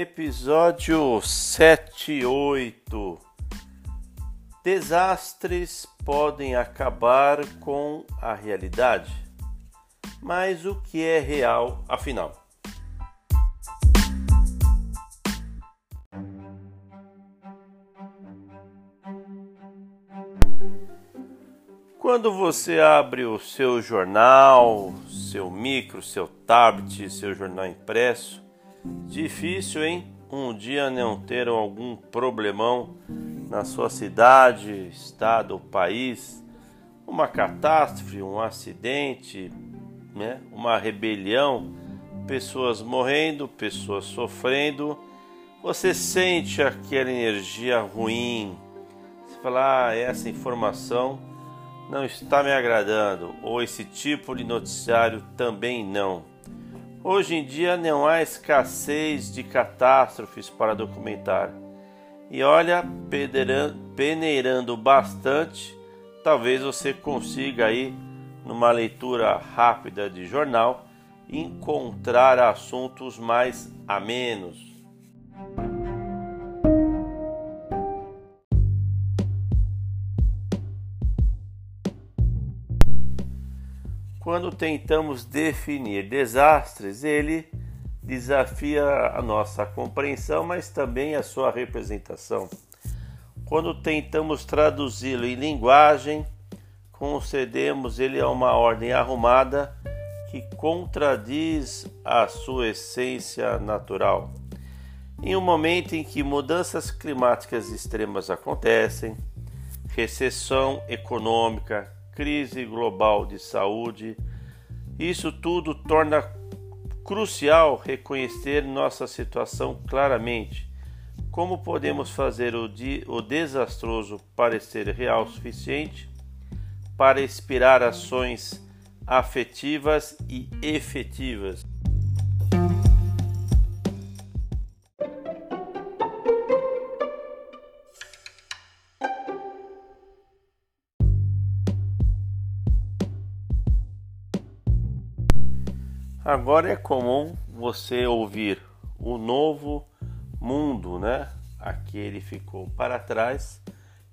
Episódio 78 Desastres podem acabar com a realidade, mas o que é real afinal? Quando você abre o seu jornal, seu micro, seu tablet, seu jornal impresso, Difícil, hein? Um dia não ter algum problemão na sua cidade, estado país, uma catástrofe, um acidente, né? uma rebelião, pessoas morrendo, pessoas sofrendo. Você sente aquela energia ruim. Você fala, ah, essa informação não está me agradando, ou esse tipo de noticiário também não. Hoje em dia não há escassez de catástrofes para documentar. E olha, peneirando bastante, talvez você consiga aí, numa leitura rápida de jornal, encontrar assuntos mais amenos. Quando tentamos definir desastres, ele desafia a nossa compreensão, mas também a sua representação. Quando tentamos traduzi-lo em linguagem, concedemos ele a uma ordem arrumada que contradiz a sua essência natural. Em um momento em que mudanças climáticas extremas acontecem, recessão econômica, crise global de saúde. Isso tudo torna crucial reconhecer nossa situação claramente. Como podemos fazer o, o desastroso parecer real o suficiente para inspirar ações afetivas e efetivas? Agora é comum você ouvir o novo mundo, né? Aqui ele ficou para trás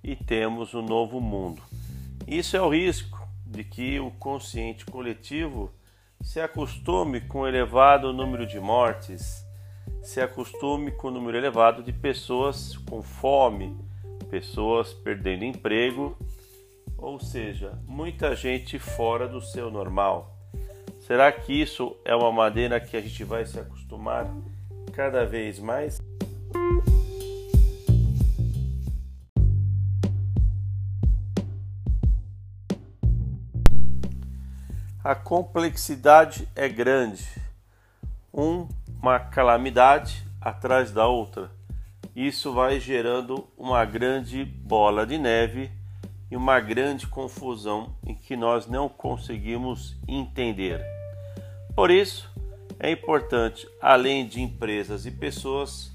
e temos o novo mundo. Isso é o risco de que o consciente coletivo se acostume com o elevado número de mortes, se acostume com o número elevado de pessoas com fome, pessoas perdendo emprego, ou seja, muita gente fora do seu normal. Será que isso é uma maneira que a gente vai se acostumar cada vez mais? A complexidade é grande, um, uma calamidade atrás da outra. Isso vai gerando uma grande bola de neve e uma grande confusão em que nós não conseguimos entender. Por isso, é importante, além de empresas e pessoas,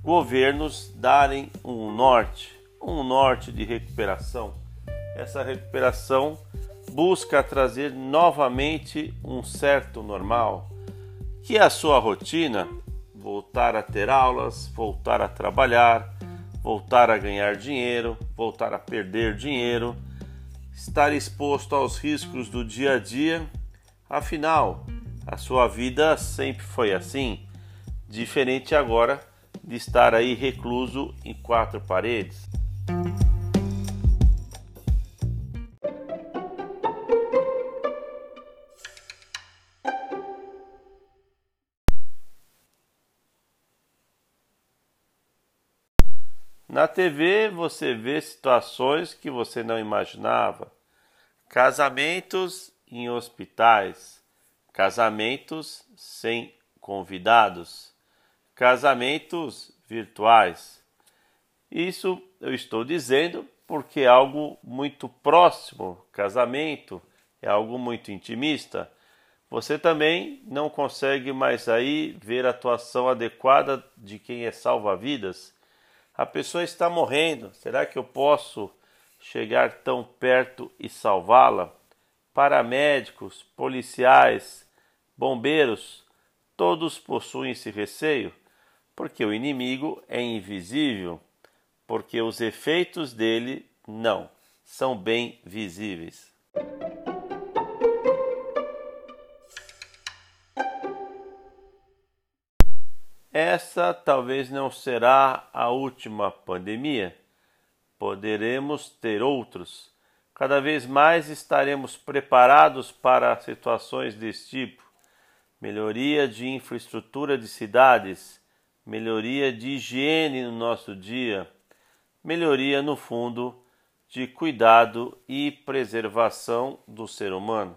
governos darem um norte, um norte de recuperação. Essa recuperação busca trazer novamente um certo normal, que é a sua rotina, voltar a ter aulas, voltar a trabalhar, voltar a ganhar dinheiro, voltar a perder dinheiro, estar exposto aos riscos do dia a dia. Afinal, a sua vida sempre foi assim, diferente agora de estar aí recluso em quatro paredes. Na TV você vê situações que você não imaginava. Casamentos em hospitais, casamentos sem convidados, casamentos virtuais. Isso eu estou dizendo porque é algo muito próximo, casamento é algo muito intimista. Você também não consegue mais aí ver a atuação adequada de quem é salva-vidas. A pessoa está morrendo, será que eu posso chegar tão perto e salvá-la? Paramédicos, policiais, bombeiros, todos possuem esse receio. porque o inimigo é invisível, porque os efeitos dele não são bem visíveis. Essa talvez não será a última pandemia. Poderemos ter outros. Cada vez mais estaremos preparados para situações desse tipo. Melhoria de infraestrutura de cidades, melhoria de higiene no nosso dia, melhoria, no fundo, de cuidado e preservação do ser humano.